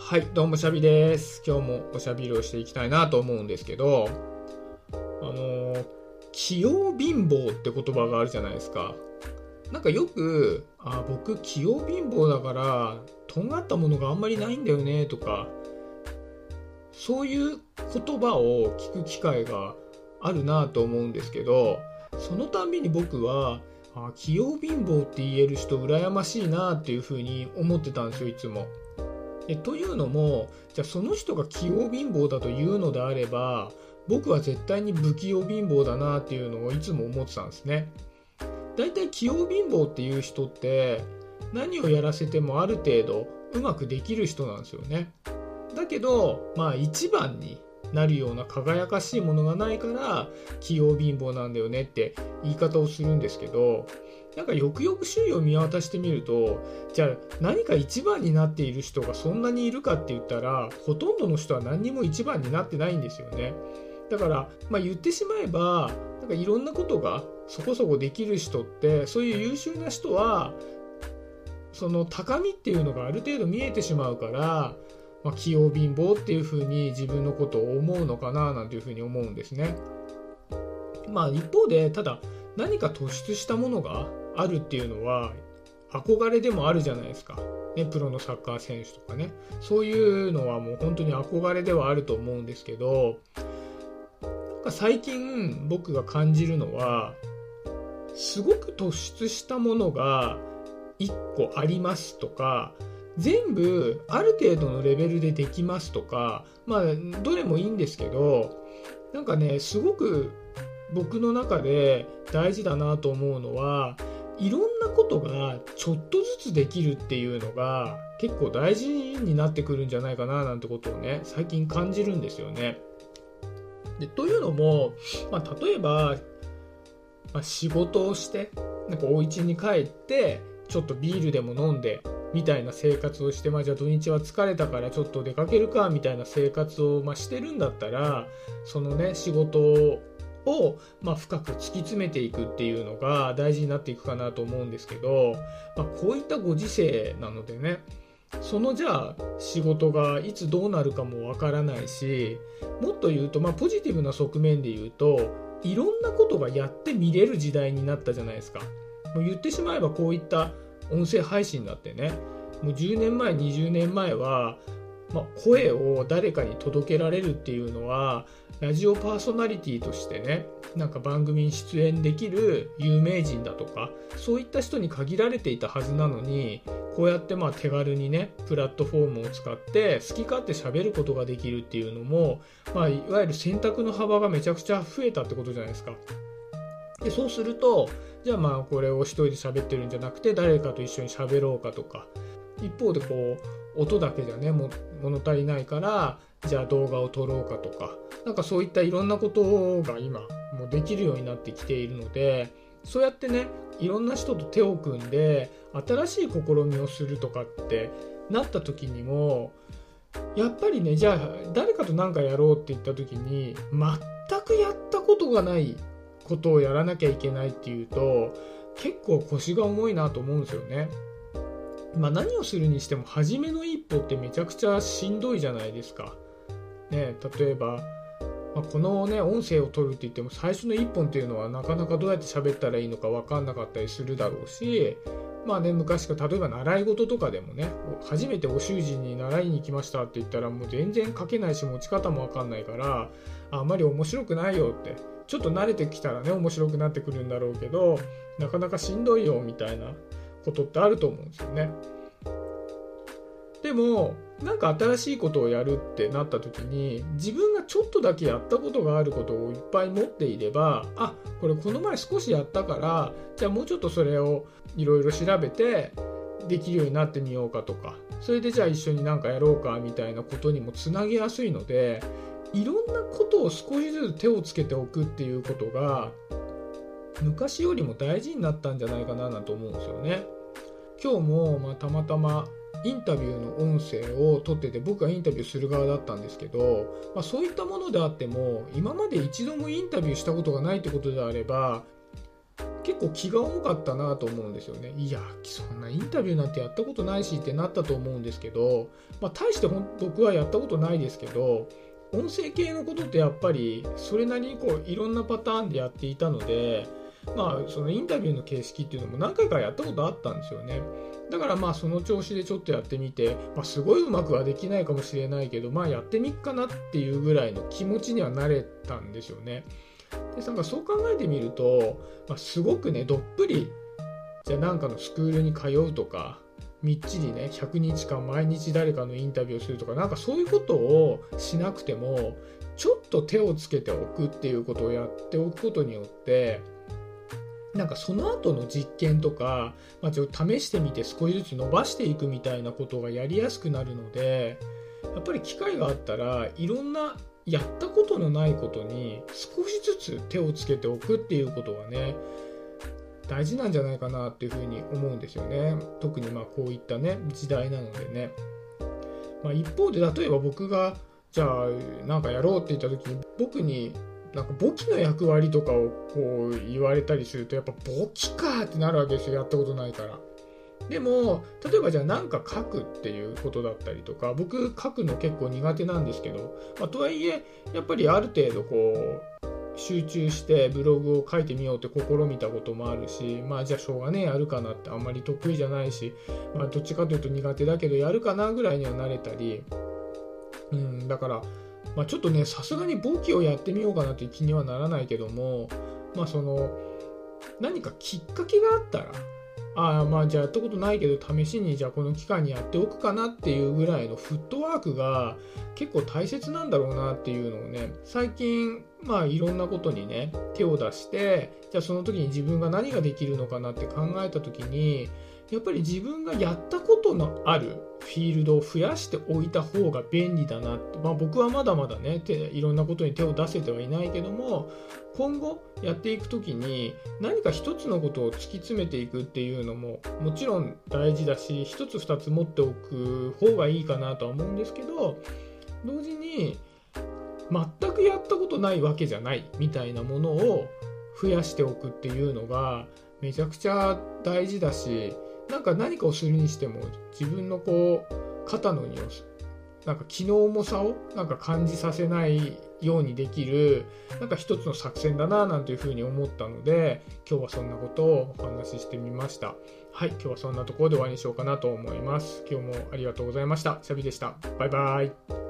はい、どうもしゃびです。今日もおしゃべりをしていきたいなと思うんですけど、あのー器用貧乏って言葉があるじゃないですか。なんかよく、あ、僕器用貧乏だから、とんがったものがあんまりないんだよねとか、そういう言葉を聞く機会があるなと思うんですけど、そのたんびに僕は、あ器用貧乏って言える人羨ましいなっていうふうに思ってたんですよいつも。えというのもじゃあその人が器用貧乏だというのであれば僕は絶対に不器用貧乏だなっていうのをいつも思ってたんですね。だいたい器用貧乏っていう人って何をやらせてもある程度うまくできる人なんですよね。だけどまあ一番になるような輝かしいものがないから器用貧乏なんだよねって言い方をするんですけどなんかよくよく周囲を見渡してみるとじゃあ何か一番になっている人がそんなにいるかって言ったらほとんどの人は何にも一番になってないんですよねだから、まあ、言ってしまえばなんかいろんなことがそこそこできる人ってそういう優秀な人はその高みっていうのがある程度見えてしまうからまあ、器用貧乏っていうふうに自分のことを思うのかななんていうふうに思うんですね。まあ一方でただ何か突出したものがあるっていうのは憧れでもあるじゃないですか。ね、プロのサッカー選手とかねそういうのはもう本当に憧れではあると思うんですけど最近僕が感じるのはすごく突出したものが1個ありますとか全部ある程度のレベルでできますとかまあどれもいいんですけどなんかねすごく僕の中で大事だなと思うのはいろんなことがちょっとずつできるっていうのが結構大事になってくるんじゃないかななんてことをね最近感じるんですよね。でというのも、まあ、例えば、まあ、仕事をしてなんかお家に帰ってちょっとビールでも飲んでみたいな生活をして、まあ、じゃあ土日は疲れたからちょっと出かけるかみたいな生活を、まあ、してるんだったらそのね仕事を、まあ、深く突き詰めていくっていうのが大事になっていくかなと思うんですけど、まあ、こういったご時世なのでねそのじゃあ仕事がいつどうなるかもわからないしもっと言うと、まあ、ポジティブな側面で言うといろんなことがやって見れる時代になったじゃないですか。もう言ってしまえばこういった音声配信だってねもう10年前20年前は、まあ、声を誰かに届けられるっていうのはラジオパーソナリティとしてねなんか番組に出演できる有名人だとかそういった人に限られていたはずなのにこうやってまあ手軽にねプラットフォームを使って好き勝手喋ることができるっていうのも、まあ、いわゆる選択の幅がめちゃくちゃ増えたってことじゃないですか。でそうするとじゃあまあこれを一人で喋ってるんじゃなくて誰かと一緒に喋ろうかとか一方でこう音だけじゃねも物足りないからじゃあ動画を撮ろうかとかなんかそういったいろんなことが今もうできるようになってきているのでそうやってねいろんな人と手を組んで新しい試みをするとかってなった時にもやっぱりねじゃあ誰かと何かやろうって言った時に全くやったことがないことをやらなきゃいけないっていうと結構腰が重いなと思うんですよね。まあ、何をするにしても初めの一歩ってめちゃくちゃしんどいじゃないですか。ね、例えば、まあ、このね音声を取るって言っても最初の一本っていうのはなかなかどうやって喋ったらいいのか分かんなかったりするだろうしまあね昔から例えば習い事とかでもね初めてお習字に習いに来ましたって言ったらもう全然書けないし持ち方も分かんないからあんまり面白くないよってちょっと慣れてきたらね面白くなってくるんだろうけどなかなかしんどいよみたいなことってあると思うんですよね。でもなんか新しいことをやるってなった時に自分がちょっとだけやったことがあることをいっぱい持っていればあこれこの前少しやったからじゃあもうちょっとそれをいろいろ調べてできるようになってみようかとかそれでじゃあ一緒になんかやろうかみたいなことにもつなげやすいのでいろんなことを少しずつ手をつけておくっていうことが昔よりも大事になったんじゃないかななんて思うんですよね。今日もまたまたまインタビューの音声を取ってて僕がインタビューする側だったんですけど、まあ、そういったものであっても今まで一度もインタビューしたことがないってことであれば結構気が重かったなと思うんですよね。いや、そんなインタビューなんてやったことないしってなったと思うんですけど、まあ、大して僕はやったことないですけど、音声系のことってやっぱりそれなりにこういろんなパターンでやっていたので、まあ、そのインタビューの形式っていうのも何回かやったことあったんですよね。だからまあその調子でちょっとやってみて、まあ、すごいうまくはできないかもしれないけど、まあやってみっかなっていうぐらいの気持ちにはなれたんですよね。でなんかそう考えてみると、まあ、すごくねどっぷりじゃあなんかのスクールに通うとかみっちりね100日間毎日誰かのインタビューをするとかなんかそういうことをしなくてもちょっと手をつけておくっていうことをやっておくことによってなんかその後の実験とか、まあ、ちょっと試してみて少しずつ伸ばしていくみたいなことがやりやすくなるのでやっぱり機会があったらいろんなやったことのないことに少しずつ手をつけておくっていうことがね大事なんじゃないかなっていうふうに思うんですよね。特にまあこういったね時代なのでね、まあ、一方で例えば僕がじゃあなんかやろうって言った時に僕になんか簿記の役割とかをこう言われたりするとやっぱ簿記かってなるわけですよやったことないから。でも例えばじゃあ何か書くっていうことだったりとか僕書くの結構苦手なんですけど、まあ、とはいえやっぱりある程度こう集中してブログを書いてみようって試みたこともあるしまあじゃあしょうがねえやるかなってあんまり得意じゃないし、まあ、どっちかというと苦手だけどやるかなぐらいにはなれたり、うん、だからまあ、ちょっとねさすがに簿記をやってみようかなという気にはならないけどもまあその何かきっかけがあったらああまあじゃあやったことないけど試しにじゃあこの期間にやっておくかなっていうぐらいのフットワークが結構大切なんだろうなっていうのをね最近まあいろんなことにね手を出してじゃあその時に自分が何ができるのかなって考えた時にやっぱり自分がやったことのあるフィールドを増やしておいた方が便利だなって、まあ、僕はまだまだねいろんなことに手を出せてはいないけども今後やっていく時に何か一つのことを突き詰めていくっていうのももちろん大事だし一つ二つ持っておく方がいいかなとは思うんですけど同時に全くやったことないわけじゃないみたいなものを増やしておくっていうのがめちゃくちゃ大事だしなんか何かをするにしても自分のこう肩の荷をなんか気の重さをなんか感じさせないようにできるなんか一つの作戦だななんていうふうに思ったので今日はそんなことをお話ししてみました。はい今日はそんなところで終わりにしようかなと思います。今日もありがとうございました。シャビでした。バイバイ。